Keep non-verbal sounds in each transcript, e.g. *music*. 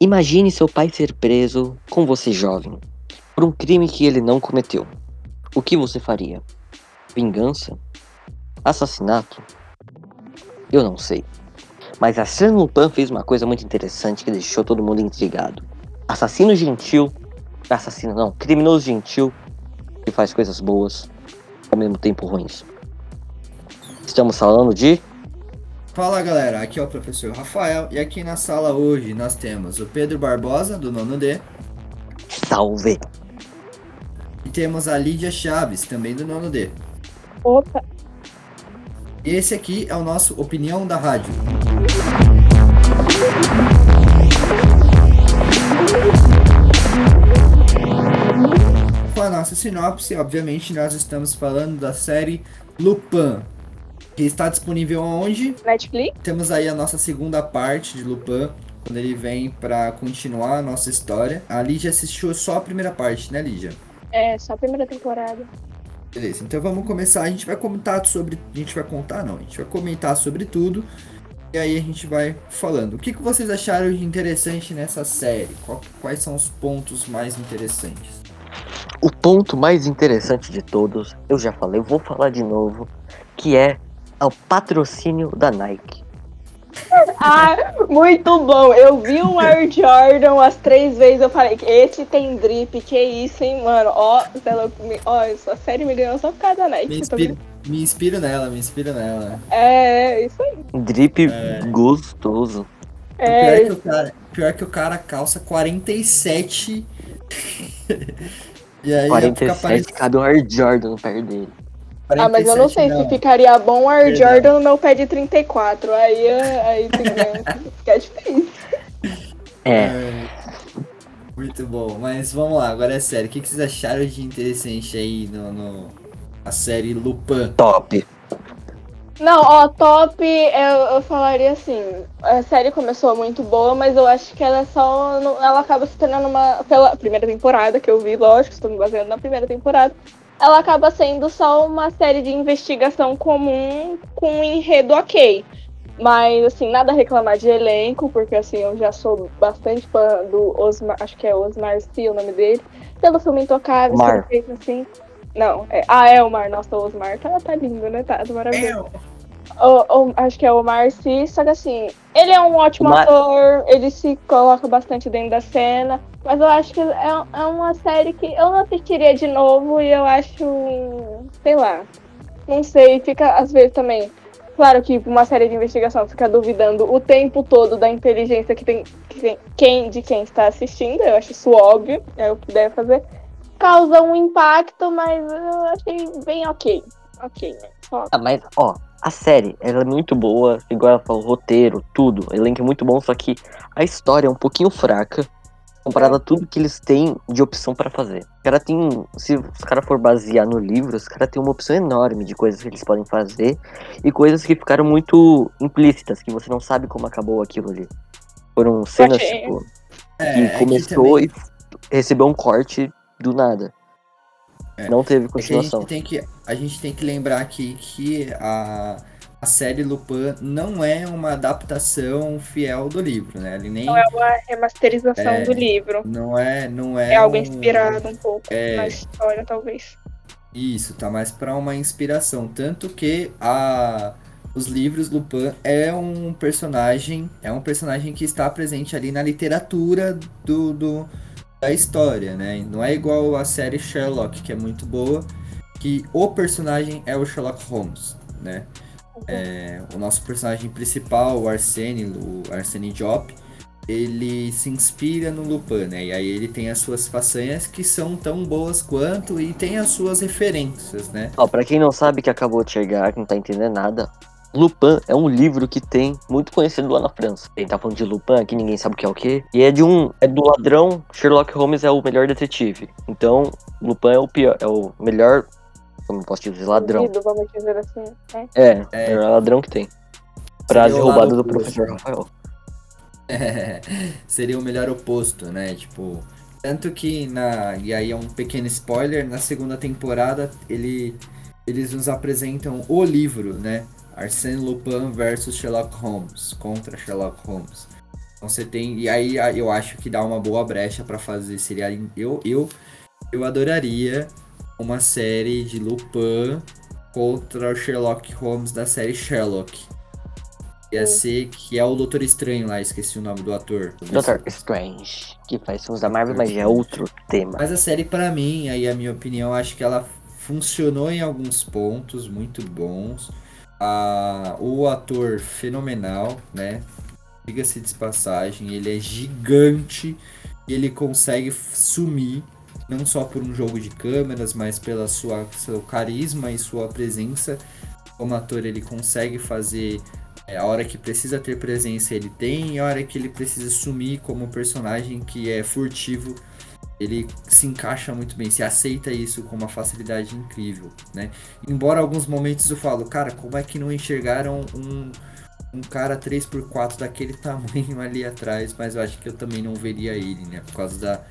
Imagine seu pai ser preso com você jovem por um crime que ele não cometeu. O que você faria? Vingança? Assassinato? Eu não sei. Mas a Arsène Lupin fez uma coisa muito interessante que deixou todo mundo intrigado. Assassino gentil, assassino não, criminoso gentil que faz coisas boas ao mesmo tempo ruins. Estamos falando de Fala galera, aqui é o professor Rafael e aqui na sala hoje nós temos o Pedro Barbosa, do nono D, Salve. e temos a Lídia Chaves, também do nono D. Opa, E esse aqui é o nosso Opinião da Rádio. Com a nossa sinopse, obviamente nós estamos falando da série Lupin, que está disponível aonde? Netflix? Temos aí a nossa segunda parte de Lupin, quando ele vem pra continuar a nossa história. A Lídia assistiu só a primeira parte, né, Lídia? É, só a primeira temporada. Beleza, então vamos começar. A gente vai comentar sobre. A gente vai contar, não. A gente vai comentar sobre tudo. E aí a gente vai falando. O que, que vocês acharam de interessante nessa série? Qual- quais são os pontos mais interessantes? O ponto mais interessante de todos, eu já falei, eu vou falar de novo, que é o patrocínio da Nike. Ah, muito bom. Eu vi o Air Jordan umas três vezes. Eu falei, esse tem drip, que isso, hein, mano? Ó, me- ó, essa série me ganhou só por causa da Nike. Me, tá inspiro, me inspiro nela, me inspiro nela. É, isso aí. Drip É. gostoso. O pior, É, é que o cara, pior que o cara calça 47. *laughs* e aí fica 47 parecendo. cabe um Air Jordan no pé dele. Ah, mas eu não sei 47 se ficaria bom o Air Perdão. Jordan no meu pé de 34. Aí, é- aí tem- *laughs* fica difícil. É, É, Muito bom, mas vamos lá, agora é sério. O que que vocês acharam de interessante aí no, no- a série Lupin? top. Não, ó, top, eu, eu falaria assim, a série começou muito boa, mas eu acho que ela é só. Ela acaba se tornando uma. Pela primeira temporada que eu vi, lógico, estou me baseando na primeira temporada. Ela acaba sendo só uma série de investigação comum com um enredo ok. Mas, assim, nada a reclamar de elenco, porque, assim, eu já sou bastante fã do Osmar, acho que é Osmar Sy o nome dele. Pelo filme Intocável, Mar. fez, assim. Não, é, ah, é o Mar, nossa, o Osmar tá, tá lindo, né? Tá, tá maravilhoso. O- o- acho que é o Marcy, só que assim, ele é um ótimo ator, ele se coloca bastante dentro da cena, mas eu acho que é, é uma série que eu não assistiria de novo e eu acho, sei lá, não sei, fica às vezes também. Claro que uma série de investigação fica duvidando o tempo todo da inteligência que tem, que tem quem, de quem está assistindo, eu acho isso óbvio, é o que deve fazer. Causa um impacto, mas eu achei bem ok. Ok, né? Só Ah, mas, ó, a série, ela é muito boa, igual ela falou, roteiro, tudo, elenco é muito bom, só que a história é um pouquinho fraca, comparada a tudo que eles têm de opção pra fazer. O cara tem, se os caras for basear no livro, os caras têm uma opção enorme de coisas que eles podem fazer, e coisas que ficaram muito implícitas, que você não sabe como acabou aquilo ali. Foram cenas, achei- tipo, É, que é começou também- e recebeu um corte do nada. É. Não teve É que a continuação. gente tem que, a gente tem que lembrar aqui que a, a série Lupin não é uma adaptação fiel do livro, né? Ele nem Não é uma remasterização É. do livro. não é, não é, É algo um- inspirado um pouco é. na história, talvez. Isso, tá mais pra uma inspiração, tanto que a os livros Lupin é um personagem, é um personagem que está presente ali na literatura do, do da história, né? Não é igual a série Sherlock, que é muito boa, que o personagem é o Sherlock Holmes, né? É, o nosso personagem principal, o Arsene, o Arsene Diop, ele se inspira no Lupin, né? E aí ele tem as suas façanhas que são tão boas quanto e tem as suas referências, né? Ó, pra quem não sabe que acabou de chegar, que não tá entendendo nada, Lupin é um livro que tem muito conhecido lá na França. Ele tá falando de Lupin, aqui ninguém sabe o que é o que. E é de um. É do ladrão, Sherlock Holmes é o melhor detetive. Então, Lupin é o pior, é o melhor. Como posso dizer, ladrão. Bandido, vamos dizer assim. É, É. o melhor ladrão que tem. Frase roubada do oposto. professor Rafael. *laughs* seria o melhor oposto, né? Tipo, tanto que na e aí é um pequeno spoiler, na segunda temporada ele eles nos apresentam o livro, né? Arsène Lupin versus Sherlock Holmes, contra Sherlock Holmes. Então você tem e aí eu acho que dá uma boa brecha para fazer seria eu eu eu adoraria uma série de Lupin contra o Sherlock Holmes da série Sherlock. Ia ser que é o Doutor Estranho lá, esqueci o nome do ator. Doutor Strange, que faz filmes da Marvel, mas é outro tema. Mas a série, para mim, aí a minha opinião, acho que ela funcionou em alguns pontos muito bons. Ah, o ator fenomenal, né? Diga-se de passagem, ele é gigante e ele consegue sumir não só por um jogo de câmeras, mas pela sua seu carisma e sua presença como ator, ele consegue fazer é, a hora que precisa ter presença, ele tem, e a hora que ele precisa sumir como personagem que é furtivo, ele se encaixa muito bem, se aceita isso com uma facilidade incrível, né? Embora alguns momentos eu falo, cara, como é que não enxergaram um, um cara 3x4 daquele *laughs* tamanho ali atrás, mas eu acho que eu também não veria ele, né? Por causa da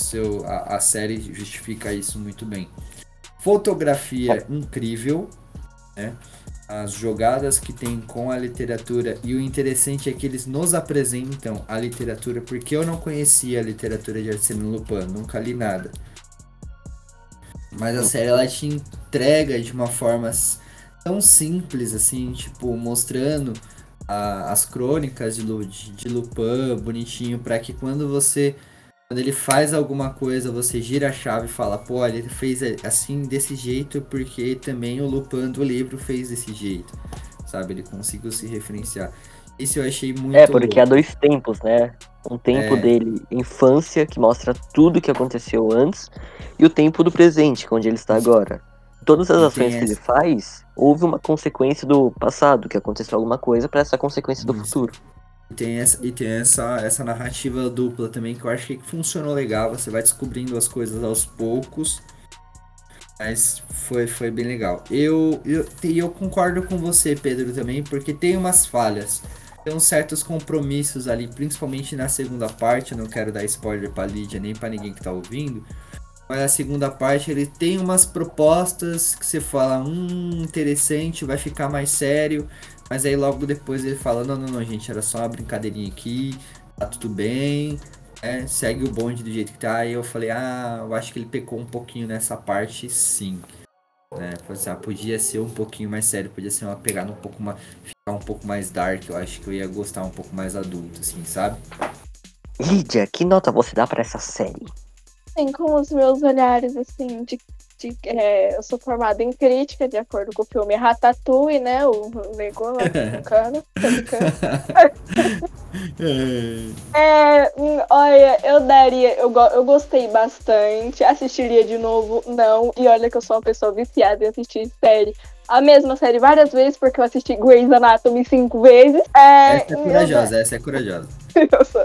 seu a, a série justifica isso muito bem. Fotografia incrível, né? As jogadas que tem com a literatura e o interessante é que eles nos apresentam a literatura porque eu não conhecia a literatura de Arsène Lupin, nunca li nada. Mas a série ela te entrega de uma forma tão simples assim, tipo mostrando a, as crônicas de, de, de Lupin bonitinho para que quando você quando ele faz alguma coisa, você gira a chave e fala, pô, ele fez assim desse jeito porque também o Lupin do livro fez desse jeito. Sabe? Ele conseguiu se referenciar. Isso eu achei muito. É, porque há dois tempos, né? Um tempo é... dele, infância, que mostra tudo que aconteceu antes, e o tempo do presente, onde ele está agora. Todas as ações que ele faz, houve uma consequência do passado, que aconteceu alguma coisa para essa consequência do Isso. futuro. E tem, essa, e tem essa, essa narrativa dupla também que eu acho que funcionou legal. Você vai descobrindo as coisas aos poucos. Mas foi, foi bem legal. Eu, eu, eu concordo com você, Pedro, também, porque tem umas falhas. Tem uns certos compromissos ali, principalmente na segunda parte. Não quero dar spoiler pra Lídia nem para ninguém que tá ouvindo. Mas a segunda parte ele tem umas propostas que você fala, hum, interessante, vai ficar mais sério. Mas aí logo depois ele fala, não, não, não, gente, era só uma brincadeirinha aqui, tá tudo bem, é, segue o bonde do jeito que tá. E eu falei, ah, eu acho que ele pecou um pouquinho nessa parte, sim. Né? Assim, ah, podia ser um pouquinho mais sério, podia ser uma pegada um pouco mais. ficar um pouco mais dark. Eu acho que eu ia gostar um pouco mais adulto, assim, sabe? Lídia, que nota você dá para essa série? Sim, com os meus olhares, assim, de de, é, eu sou formada em crítica, de acordo com o filme Ratatouille, né? O Lego lá, *laughs* brincando, *laughs* é, hum, olha, eu daria, eu, eu gostei bastante, assistiria de novo, não, e olha que eu sou uma pessoa viciada em assistir série. A mesma série várias vezes, porque eu assisti Grey's Anatomy cinco vezes. É, essa é corajosa, eu... *laughs* essa é corajosa. eu sou.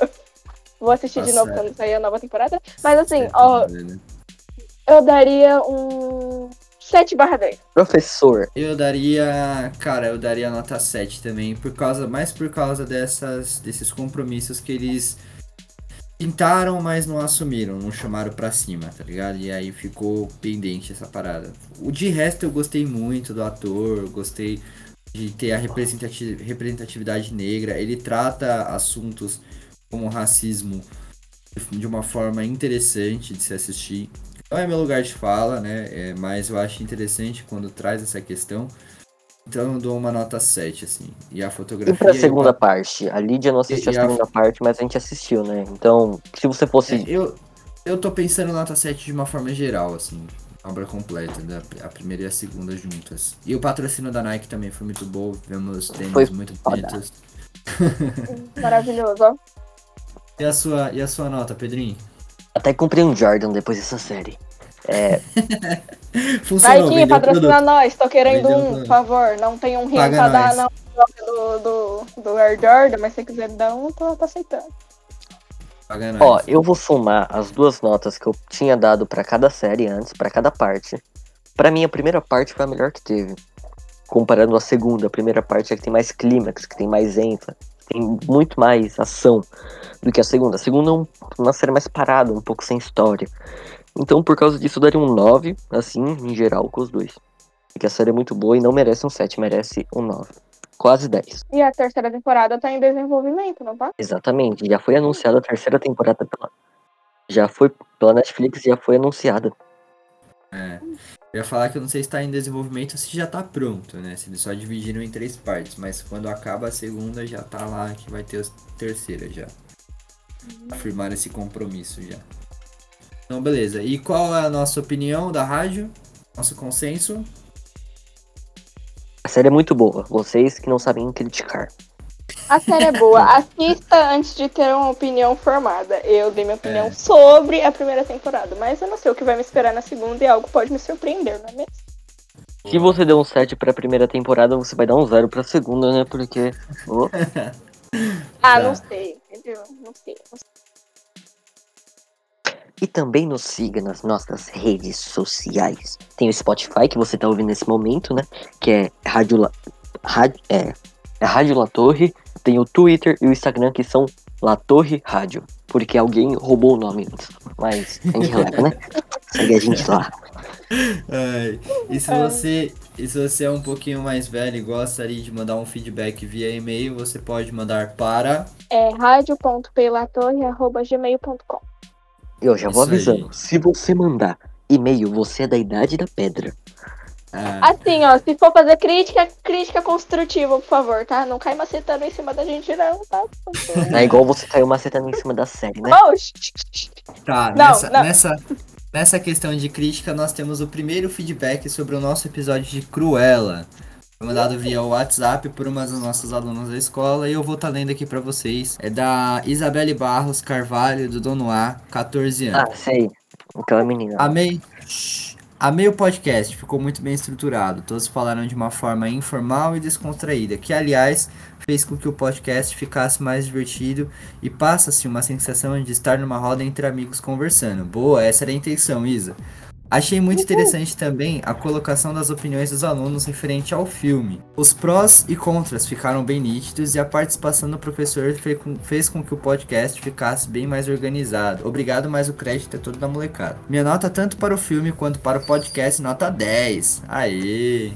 Vou assistir Nossa, de novo quando sair a nova temporada. Mas assim, ó. Né? Eu daria um 7 barra 10. Professor. Eu daria. Cara, eu daria nota 7 também. Por causa. Mais por causa dessas, desses compromissos que eles pintaram, mas não assumiram, não chamaram pra cima, tá ligado? E aí ficou pendente essa parada. O de resto eu gostei muito do ator, gostei de ter a representatividade negra. Ele trata assuntos como racismo de uma forma interessante de se assistir. Não é meu lugar de fala, né? É, mas eu acho interessante quando traz essa questão. Então eu dou uma nota 7, assim. E a fotografia. E pra segunda eu... parte? A Lídia não assistiu e, a segunda a... parte, mas a gente assistiu, né? Então, se você fosse. É, eu, eu tô pensando nota 7 de uma forma geral, assim. Obra completa, da, a primeira e a segunda juntas. E o patrocínio da Nike também foi muito bom. Vemos tênis foi muito bonitos. Maravilhoso. E a sua, e a sua nota, Pedrinho? Até comprei um Jordan depois dessa série. É. *laughs* Funcionou, Nike, patrocina nós, tô querendo vendeu um, por favor. Não tem um rim pra dar não, do, do, do Air Jordan, mas se quiser dar um, tô, tô aceitando. Paga Ó, eu vou somar as duas notas que eu tinha dado para cada série antes, para cada parte. Para mim, a primeira parte foi a melhor que teve. Comparando a segunda, a primeira parte é que tem mais clímax, que tem mais ênfase, tem muito mais ação do que a segunda. A segunda é uma série mais parada, um pouco sem história. Então, por causa disso, eu daria um 9, assim, em geral, com os dois. Porque a série é muito boa e não merece um 7, merece um 9. Quase 10. E a terceira temporada tá em desenvolvimento, não tá? Exatamente. Já foi anunciada a terceira temporada pela. Já foi pela Netflix já foi anunciada. É. Eu ia falar que eu não sei se tá em desenvolvimento ou se já tá pronto, né? Se eles só dividiram em três partes. Mas quando acaba a segunda, já tá lá que vai ter a terceira já. Afirmar esse compromisso já. Então, beleza. E qual é a nossa opinião da rádio? Nosso consenso? A série é muito boa. Vocês que não sabem criticar. A série é boa. *laughs* Assista antes de ter uma opinião formada. Eu dei minha opinião É. sobre a primeira temporada, mas eu não sei o que vai me esperar na segunda e algo pode me surpreender, não é mesmo? Se você deu um 7 pra primeira temporada, você vai dar um 0 pra segunda, né? Porque. Ô, Ah, Tá. não sei, entendeu? Não sei. não sei. E também nos siga nas nossas redes sociais. Tem o Spotify, que você tá ouvindo nesse momento, né? Que é Rádio La... Rádio... É... é Rádio La Torre. Tem o Twitter e o Instagram, que são La Torre Rádio. Porque alguém roubou o nome antes. Mas a gente releva, né? Segue a gente lá. Ai, e se É. você e se você é um pouquinho mais velho e gostaria de mandar um feedback via e-mail, você pode mandar para É radio.pelatorre.gmail.com Eu já vou Isso aí. avisando. Se você mandar e-mail, você é da idade da pedra. Ah, Assim, ó, se for fazer crítica, crítica construtiva, por favor, tá? Não cai macetando em cima da gente, não, tá? Não é igual você caiu macetando em cima da série, né? Oh, Tá, Não, nessa, não. nessa nessa questão de crítica, nós temos o primeiro feedback sobre o nosso episódio de Cruella. Foi mandado via WhatsApp por uma das nossas alunas da escola e eu vou estar lendo aqui pra vocês. É da Isabelle Barros Carvalho, do Dono A, 14 anos. Ah, sei. Aquela menina. Amei. Amei o podcast, ficou muito bem estruturado. Todos falaram de uma forma informal e descontraída, que aliás fez com que o podcast ficasse mais divertido e passa-se uma sensação de estar numa roda entre amigos conversando. Boa, essa era a intenção, Isa. Achei muito interessante também a colocação das opiniões dos alunos referente ao filme. Os prós e contras ficaram bem nítidos e a participação do professor fez com que o podcast ficasse bem mais organizado. Obrigado, mas o crédito é todo da molecada. Minha nota tanto para o filme quanto para o podcast, nota 10. Aê!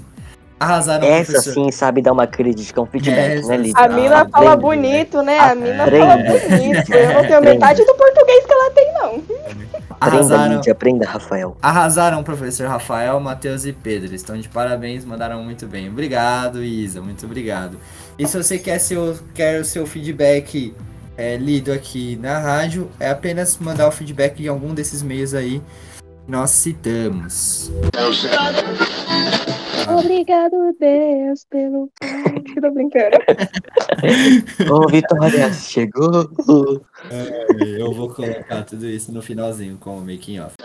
Arrasaram, Essa professor. sim sabe dar uma crítica, um feedback, Essa né. Lídia? A mina Aprende, fala bonito, né? A mina Aprende. fala bonito. Eu não tenho Aprende. metade do português que ela tem, não. *laughs* Aprenda, Arrasaram. Lídia, aprenda, Rafael. Arrasaram, professor Rafael, Matheus e Pedro. Estão de parabéns, mandaram muito bem. Obrigado, Isa, muito obrigado. E se você quer, seu, quer o seu feedback é, lido aqui na rádio, é apenas mandar o feedback em algum desses meios aí que nós citamos. Obrigado, Deus, pelo. Que tô brincando. *laughs* Ô, Vitória, chegou. Eu vou colocar tudo isso no finalzinho como making off.